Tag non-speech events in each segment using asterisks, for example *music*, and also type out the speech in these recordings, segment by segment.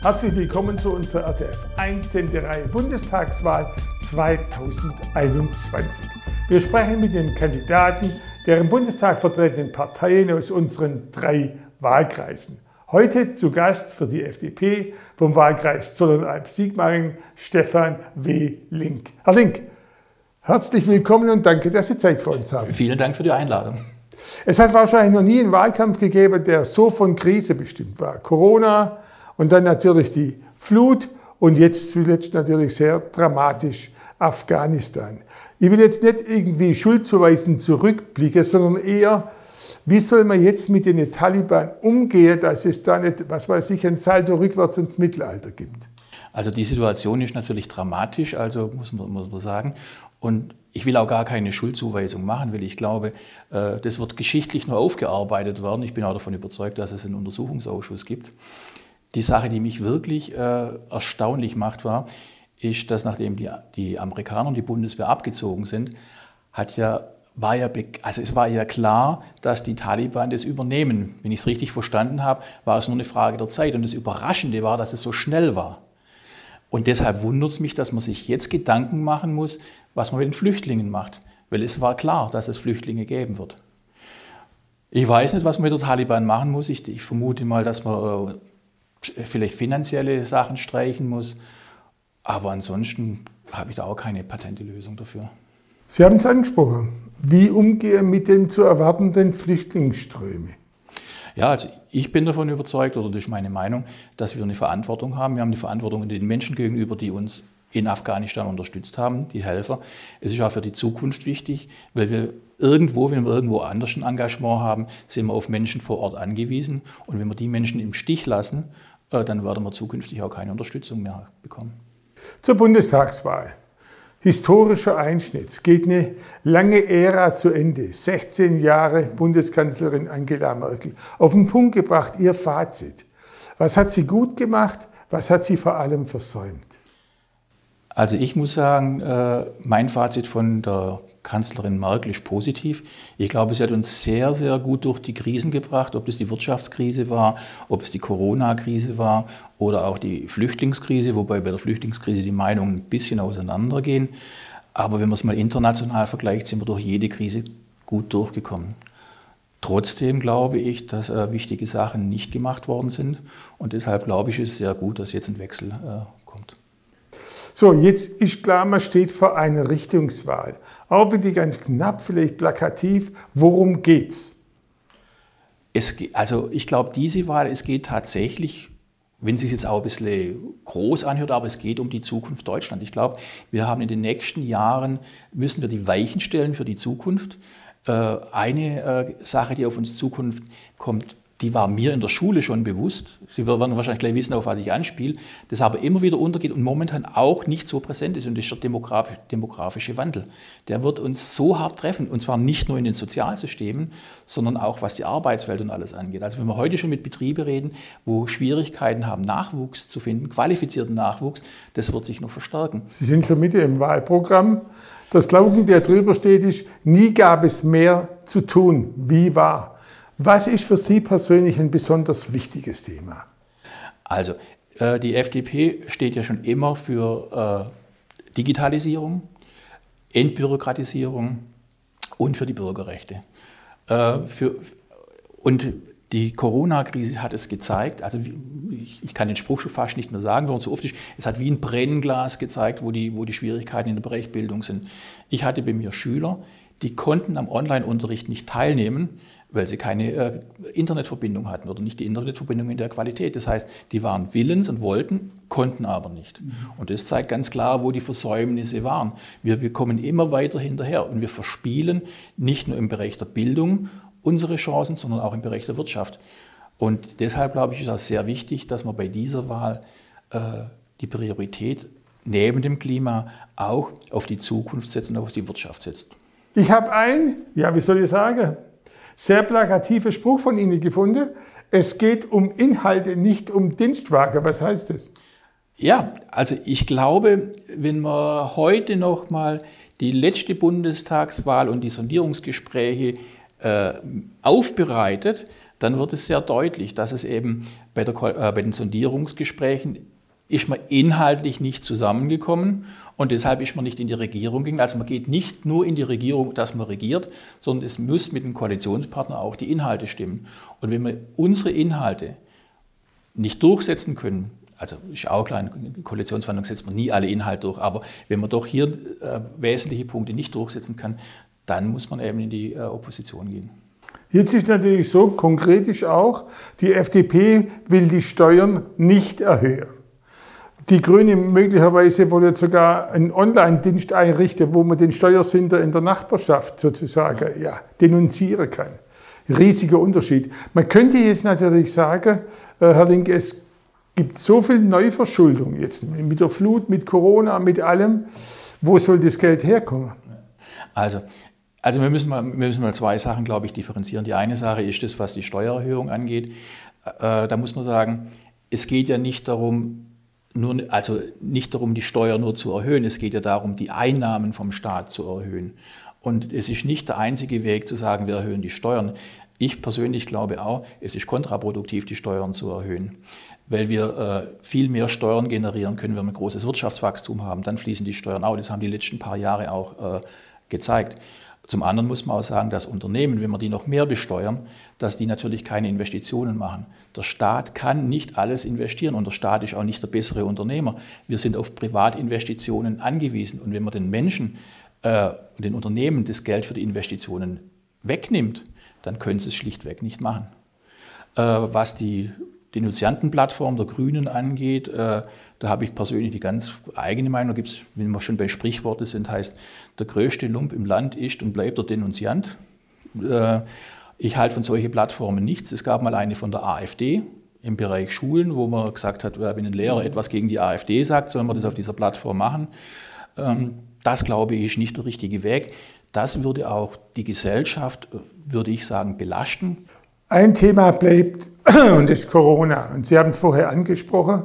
Herzlich willkommen zu unserer RTF 1 Reihe Bundestagswahl 2021. Wir sprechen mit den Kandidaten der im Bundestag vertretenen Parteien aus unseren drei Wahlkreisen. Heute zu Gast für die FDP vom Wahlkreis Zollernalb-Sigmaringen Stefan W. Link. Herr Link, herzlich willkommen und danke, dass Sie Zeit für uns haben. Vielen Dank für die Einladung. Es hat wahrscheinlich noch nie einen Wahlkampf gegeben, der so von Krise bestimmt war. Corona und dann natürlich die Flut und jetzt zuletzt natürlich sehr dramatisch Afghanistan. Ich will jetzt nicht irgendwie schuldzuweisend zurückblicken, sondern eher, wie soll man jetzt mit den Taliban umgehen, dass es da nicht, was weiß ich, ein Salto rückwärts ins Mittelalter gibt? Also die Situation ist natürlich dramatisch, also muss man, muss man sagen. Und ich will auch gar keine Schuldzuweisung machen, weil ich glaube, äh, das wird geschichtlich nur aufgearbeitet werden. Ich bin auch davon überzeugt, dass es einen Untersuchungsausschuss gibt. Die Sache, die mich wirklich äh, erstaunlich macht, war, ist, dass nachdem die, die Amerikaner und die Bundeswehr abgezogen sind, hat ja, war ja, also es war ja klar, dass die Taliban das übernehmen. Wenn ich es richtig verstanden habe, war es nur eine Frage der Zeit. Und das Überraschende war, dass es so schnell war. Und deshalb wundert es mich, dass man sich jetzt Gedanken machen muss, was man mit den Flüchtlingen macht. Weil es war klar, dass es Flüchtlinge geben wird. Ich weiß nicht, was man mit der Taliban machen muss. Ich, ich vermute mal, dass man äh, vielleicht finanzielle Sachen streichen muss aber ansonsten habe ich da auch keine patente Lösung dafür. Sie haben es angesprochen. Wie umgehen mit den zu erwartenden Flüchtlingsströmen? Ja, also ich bin davon überzeugt, oder das ist meine Meinung, dass wir eine Verantwortung haben. Wir haben eine Verantwortung den Menschen gegenüber, die uns in Afghanistan unterstützt haben, die Helfer. Es ist auch für die Zukunft wichtig, weil wir irgendwo, wenn wir irgendwo anders ein Engagement haben, sind wir auf Menschen vor Ort angewiesen. Und wenn wir die Menschen im Stich lassen, äh, dann werden wir zukünftig auch keine Unterstützung mehr bekommen. Zur Bundestagswahl. Historischer Einschnitt. Geht eine lange Ära zu Ende. 16 Jahre Bundeskanzlerin Angela Merkel. Auf den Punkt gebracht, ihr Fazit. Was hat sie gut gemacht? Was hat sie vor allem versäumt? Also ich muss sagen, äh, mein Fazit von der Kanzlerin Merkel ist positiv. Ich glaube, sie hat uns sehr, sehr gut durch die Krisen gebracht, ob es die Wirtschaftskrise war, ob es die Corona-Krise war oder auch die Flüchtlingskrise, wobei bei der Flüchtlingskrise die Meinungen ein bisschen auseinandergehen. Aber wenn man es mal international vergleicht, sind wir durch jede Krise gut durchgekommen. Trotzdem glaube ich, dass äh, wichtige Sachen nicht gemacht worden sind und deshalb glaube ich, ist es sehr gut, dass jetzt ein Wechsel äh, kommt. So, jetzt ist klar, man steht vor einer Richtungswahl. Aber bitte ganz knapp, vielleicht plakativ, worum geht's? Es, also ich glaube, diese Wahl, es geht tatsächlich, wenn sie sich jetzt auch ein bisschen groß anhört, aber es geht um die Zukunft Deutschland. Ich glaube, wir haben in den nächsten Jahren, müssen wir die Weichen stellen für die Zukunft. Äh, eine äh, Sache, die auf uns Zukunft kommt, die war mir in der Schule schon bewusst. Sie werden wahrscheinlich gleich wissen, auf was ich anspiele. Das aber immer wieder untergeht und momentan auch nicht so präsent ist. Und das ist der demografische Wandel. Der wird uns so hart treffen. Und zwar nicht nur in den Sozialsystemen, sondern auch was die Arbeitswelt und alles angeht. Also wenn wir heute schon mit Betrieben reden, wo Schwierigkeiten haben, Nachwuchs zu finden, qualifizierten Nachwuchs, das wird sich noch verstärken. Sie sind schon mit im Wahlprogramm. Der Slogan, der drüber steht, ist, nie gab es mehr zu tun, wie war. Was ist für Sie persönlich ein besonders wichtiges Thema? Also, äh, die FDP steht ja schon immer für äh, Digitalisierung, Entbürokratisierung und für die Bürgerrechte. Äh, und die Corona-Krise hat es gezeigt, also ich, ich, kann den Spruch schon fast nicht mehr sagen, warum so oft ist, es hat wie ein Brennglas gezeigt, wo die, wo die Schwierigkeiten in der Bereichsbildung sind. Ich hatte bei mir Schüler, die konnten am Online-Unterricht nicht teilnehmen, weil sie keine äh, Internetverbindung hatten oder nicht die Internetverbindung in der Qualität. Das heißt, die waren willens und wollten, konnten aber nicht. Mhm. Und das zeigt ganz klar, wo die Versäumnisse waren. Wir, wir kommen immer weiter hinterher und wir verspielen nicht nur im Bereich der Bildung unsere Chancen, sondern auch im Bereich der Wirtschaft. Und deshalb glaube ich, ist es sehr wichtig, dass man bei dieser Wahl äh, die Priorität neben dem Klima auch auf die Zukunft setzt und auf die Wirtschaft setzt. Ich habe ein, ja, wie soll ich sagen, sehr plakativer Spruch von Ihnen gefunden. Es geht um Inhalte, nicht um Dienstwagen. Was heißt das? Ja, also ich glaube, wenn wir heute noch mal die letzte Bundestagswahl und die Sondierungsgespräche äh, aufbereitet, dann wird es sehr deutlich, dass es eben bei, der, äh, bei den Sondierungsgesprächen ist man inhaltlich nicht zusammengekommen und deshalb ist man nicht in die Regierung gegangen. Also man geht nicht nur in die Regierung, dass man regiert, sondern es muss mit dem Koalitionspartner auch die Inhalte stimmen. Und wenn wir unsere Inhalte nicht durchsetzen können, also ist auch klar, in Koalitionsverhandlungen setzt man nie alle Inhalte durch, aber wenn man doch hier äh, wesentliche Punkte nicht durchsetzen kann, dann muss man eben in die äh, Opposition gehen. Jetzt ist natürlich so, konkret ist auch, die FDP will die Steuern nicht erhöhen. Die Grünen möglicherweise wollen sogar einen Online-Dienst einrichten, wo man den Steuersünder in der Nachbarschaft sozusagen ja, denunzieren kann. Riesiger Unterschied. Man könnte jetzt natürlich sagen, äh, Herr Link, es gibt so viel Neuverschuldung jetzt mit der Flut, mit Corona, mit allem. Wo soll das Geld herkommen? Also, also wir, müssen mal, wir müssen mal zwei Sachen, glaube ich, differenzieren. Die eine Sache ist das, was die Steuererhöhung angeht. Äh, da muss man sagen, es geht ja nicht darum, nur, also nicht darum, die Steuer nur zu erhöhen, es geht ja darum, die Einnahmen vom Staat zu erhöhen. Und es ist nicht der einzige Weg zu sagen, wir erhöhen die Steuern. Ich persönlich glaube auch, es ist kontraproduktiv, die Steuern zu erhöhen, weil wir äh, viel mehr Steuern generieren können, wenn wir großes Wirtschaftswachstum haben. Dann fließen die Steuern auch. Das haben die letzten paar Jahre auch äh, gezeigt. Zum anderen muss man auch sagen, dass Unternehmen, wenn wir die noch mehr besteuern, dass die natürlich keine Investitionen machen. Der Staat kann nicht alles investieren und der Staat ist auch nicht der bessere Unternehmer. Wir sind auf Privatinvestitionen angewiesen und wenn man den Menschen äh, den Unternehmen das Geld für die Investitionen wegnimmt, dann können sie es schlichtweg nicht machen. Äh, was die Denunziantenplattform der Grünen angeht, äh, da habe ich persönlich die ganz eigene Meinung. Da gibt es, wenn wir schon bei Sprichworten sind, heißt, der größte Lump im Land ist und bleibt der Denunziant. Äh, ich halte von solchen Plattformen nichts. Es gab mal eine von der AfD im Bereich Schulen, wo man gesagt hat, wenn ein Lehrer etwas gegen die AfD sagt, soll man das auf dieser Plattform machen. Ähm, das, glaube ich, ist nicht der richtige Weg. Das würde auch die Gesellschaft, würde ich sagen, belasten. Ein Thema bleibt *clears throat* und ist Corona. Und Sie haben es vorher angesprochen.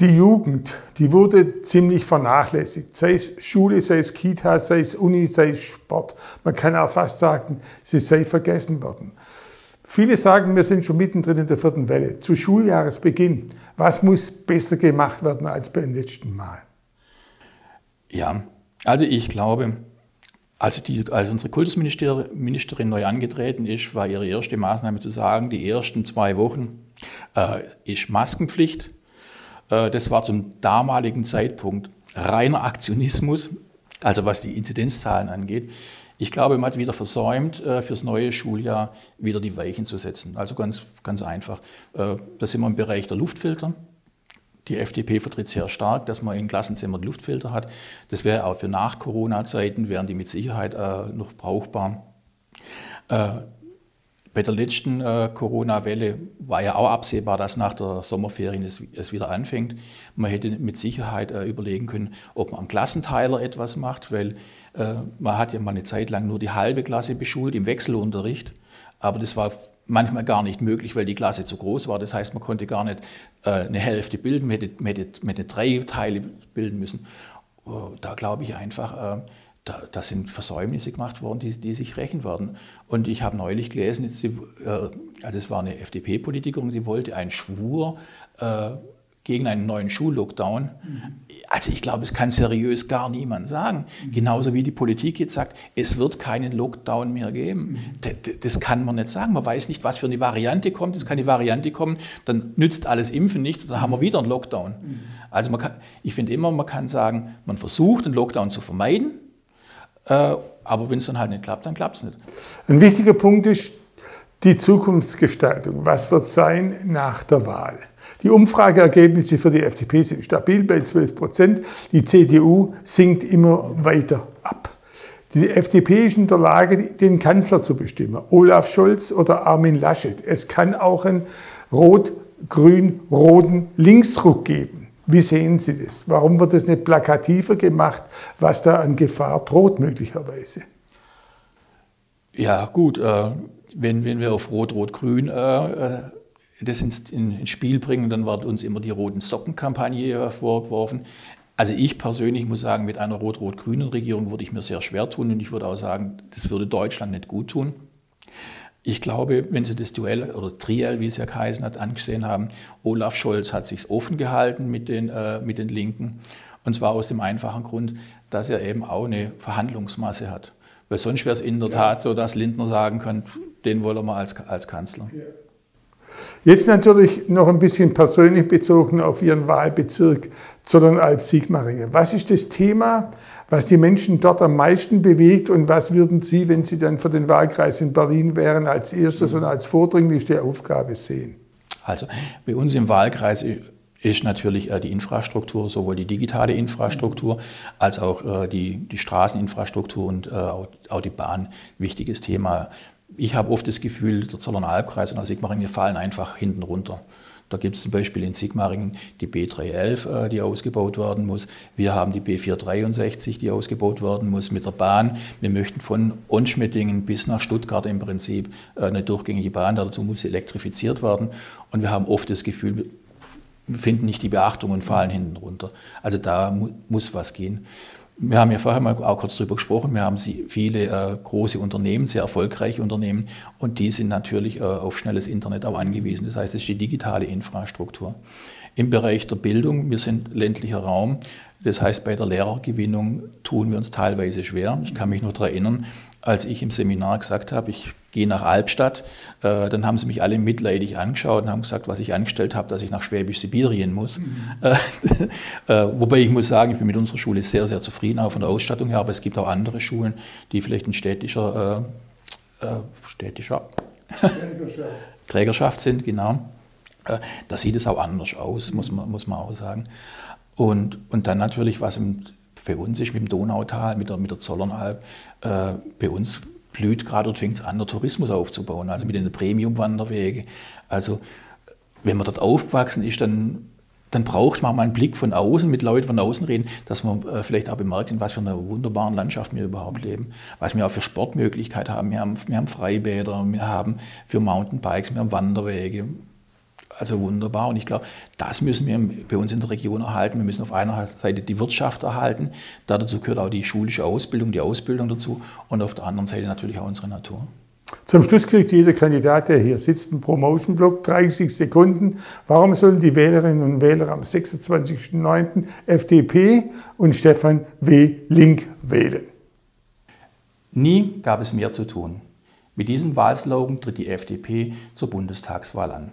Die Jugend, die wurde ziemlich vernachlässigt. Sei es Schule, sei es Kita, sei es Uni, sei es Sport. Man kann auch fast sagen, sie sei vergessen worden. Viele sagen, wir sind schon mittendrin in der vierten Welle. Zu Schuljahresbeginn, was muss besser gemacht werden als beim letzten Mal? Ja, also ich glaube, als, die, als unsere Kultusministerin neu angetreten ist, war ihre erste Maßnahme zu sagen, die ersten zwei Wochen äh, ist Maskenpflicht. Äh, das war zum damaligen Zeitpunkt reiner Aktionismus, also was die Inzidenzzahlen angeht. Ich glaube, man hat wieder versäumt, äh, fürs neue Schuljahr wieder die Weichen zu setzen. Also ganz, ganz einfach. Äh, da sind wir im Bereich der Luftfilter. Die FDP vertritt sehr stark, dass man in Klassenzimmern Luftfilter hat. Das wäre auch für Nach-Corona-Zeiten, wären die mit Sicherheit äh, noch brauchbar. Äh, bei der letzten äh, Corona-Welle war ja auch absehbar, dass nach der Sommerferien es, es wieder anfängt. Man hätte mit Sicherheit äh, überlegen können, ob man am Klassenteiler etwas macht, weil äh, man hat ja mal eine Zeit lang nur die halbe Klasse beschult im Wechselunterricht. Aber das war manchmal gar nicht möglich, weil die Klasse zu groß war. Das heißt, man konnte gar nicht äh, eine Hälfte bilden, man hätte, man, hätte, man hätte, drei Teile bilden müssen. Da glaube ich einfach, äh, da, da, sind Versäumnisse gemacht worden, die, die, sich rächen werden. Und ich habe neulich gelesen, sie, äh, also es war eine FDP-Politikerin, die wollte einen Schwur äh, gegen einen neuen Schullockdown. Mhm. Also ich glaube, es kann seriös gar niemand sagen. Mhm. Genauso wie die Politik jetzt sagt, es wird keinen Lockdown mehr geben. Mhm. Das kann man nicht sagen. Man weiß nicht, was für eine Variante kommt. Es kann eine Variante kommen, dann nützt alles Impfen nicht, dann haben wir wieder einen Lockdown. Mhm. Also man kann, ich finde immer, man kann sagen, man versucht, einen Lockdown zu vermeiden, äh, aber wenn es dann halt nicht klappt, dann klappt es nicht. Ein wichtiger Punkt ist die Zukunftsgestaltung. Was wird sein nach der Wahl? Die Umfrageergebnisse für die FDP sind stabil bei 12 Prozent. Die CDU sinkt immer weiter ab. Die FDP ist in der Lage, den Kanzler zu bestimmen. Olaf Scholz oder Armin Laschet. Es kann auch einen rot-grün-roten Linksruck geben. Wie sehen Sie das? Warum wird das nicht plakativer gemacht, was da an Gefahr droht möglicherweise? Ja gut, äh, wenn, wenn wir auf Rot-Rot-Grün äh, das ins, ins Spiel bringen, dann wird uns immer die roten Socken-Kampagne vorgeworfen. Also ich persönlich muss sagen, mit einer rot-rot-grünen Regierung würde ich mir sehr schwer tun und ich würde auch sagen, das würde Deutschland nicht gut tun. Ich glaube, wenn Sie das Duell oder Triell, wie es ja geheißen hat, angesehen haben, Olaf Scholz hat sich offen gehalten mit den, äh, mit den Linken. Und zwar aus dem einfachen Grund, dass er eben auch eine Verhandlungsmasse hat. Weil sonst wäre es in der Tat so, dass Lindner sagen kann, den wollen wir als, als Kanzler. Jetzt natürlich noch ein bisschen persönlich bezogen auf Ihren Wahlbezirk Zollernalb-Sigmaringen. Was ist das Thema, was die Menschen dort am meisten bewegt und was würden Sie, wenn Sie dann für den Wahlkreis in Berlin wären, als erstes und als vordringlichste Aufgabe sehen? Also bei uns im Wahlkreis ist natürlich äh, die Infrastruktur, sowohl die digitale Infrastruktur als auch äh, die, die Straßeninfrastruktur und äh, auch die Bahn wichtiges Thema. Ich habe oft das Gefühl, der Zollern Albkreis und der Sigmaringen fallen einfach hinten runter. Da gibt es zum Beispiel in Sigmaringen die B311, die ausgebaut werden muss. Wir haben die B463, die ausgebaut werden muss mit der Bahn. Wir möchten von Onschmettingen bis nach Stuttgart im Prinzip eine durchgängige Bahn. Dazu muss sie elektrifiziert werden. Und wir haben oft das Gefühl, finden nicht die Beachtung und fallen hinten runter. Also da mu muss was gehen. Wir haben ja vorher mal auch kurz darüber gesprochen. Wir haben viele äh, große Unternehmen, sehr erfolgreiche Unternehmen, und die sind natürlich äh, auf schnelles Internet auch angewiesen. Das heißt, es ist die digitale Infrastruktur. Im Bereich der Bildung, wir sind ländlicher Raum, das heißt, bei der Lehrergewinnung tun wir uns teilweise schwer. Ich kann mich nur daran erinnern, als ich im Seminar gesagt habe, ich gehe nach Albstadt, äh, dann haben sie mich alle mitleidig angeschaut und haben gesagt, was ich angestellt habe, dass ich nach Schwäbisch-Sibirien muss. Mhm. *laughs* Äh, wobei ich muss sagen, ich bin mit unserer Schule sehr, sehr zufrieden, auch von der Ausstattung her, aber es gibt auch andere Schulen, die vielleicht in städtischer, äh, äh städtischer Trägerschaft. *laughs* Trägerschaft sind, genau. Äh, da sieht es auch anders aus, muss man, muss man auch sagen. Und, und dann natürlich, was im, bei uns ist mit dem Donautal, mit der, mit der Zollernalb, äh, bei uns blüht gerade und fängt an, der Tourismus aufzubauen, also mit den Premium-Wanderwege. Also wenn man dort aufgewachsen ist, dann, dann braucht man mal einen Blick von außen, mit Leuten von außen reden, dass man äh, vielleicht auch bemerkt, in was für einer wunderbaren Landschaft wir überhaupt leben, was wir auch für Sportmöglichkeiten haben. Wir haben, wir haben Freibäder, wir haben für Mountainbikes, wir haben Wanderwege, also wunderbar. Und ich glaube, das müssen wir bei uns in der Region erhalten. Wir müssen auf einer Seite die Wirtschaft erhalten. Dazu gehört auch die schulische Ausbildung, die Ausbildung dazu. Und auf der anderen Seite natürlich auch unsere Natur. Zum Schluss kriegt jeder Kandidat, der hier sitzt, einen Promotion-Block, 30 Sekunden. Warum sollen die Wählerinnen und Wähler am 26.09. FDP und Stefan W. Link wählen? Nie gab es mehr zu tun. Mit diesem Wahlslogan tritt die FDP zur Bundestagswahl an.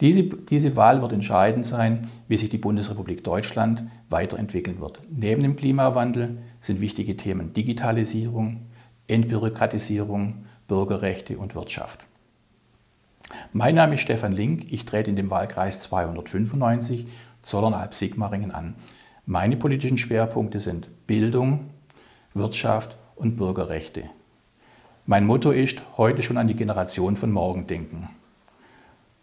Diese, diese Wahl wird entscheidend sein, wie sich die Bundesrepublik Deutschland weiterentwickeln wird. Neben dem Klimawandel sind wichtige Themen Digitalisierung, Entbürokratisierung, Bürgerrechte und Wirtschaft. Mein Name ist Stefan Link, ich trete in dem Wahlkreis 295 Zollernalb-Sigmaringen an. Meine politischen Schwerpunkte sind Bildung, Wirtschaft und Bürgerrechte. Mein Motto ist, heute schon an die Generation von morgen denken.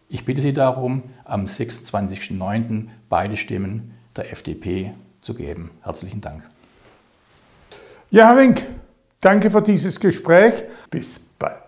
Ich bitte Sie darum, am 26.09. beide Stimmen der FDP zu geben. Herzlichen Dank. Ja, Herr Wink, danke für dieses Gespräch. Bis bald.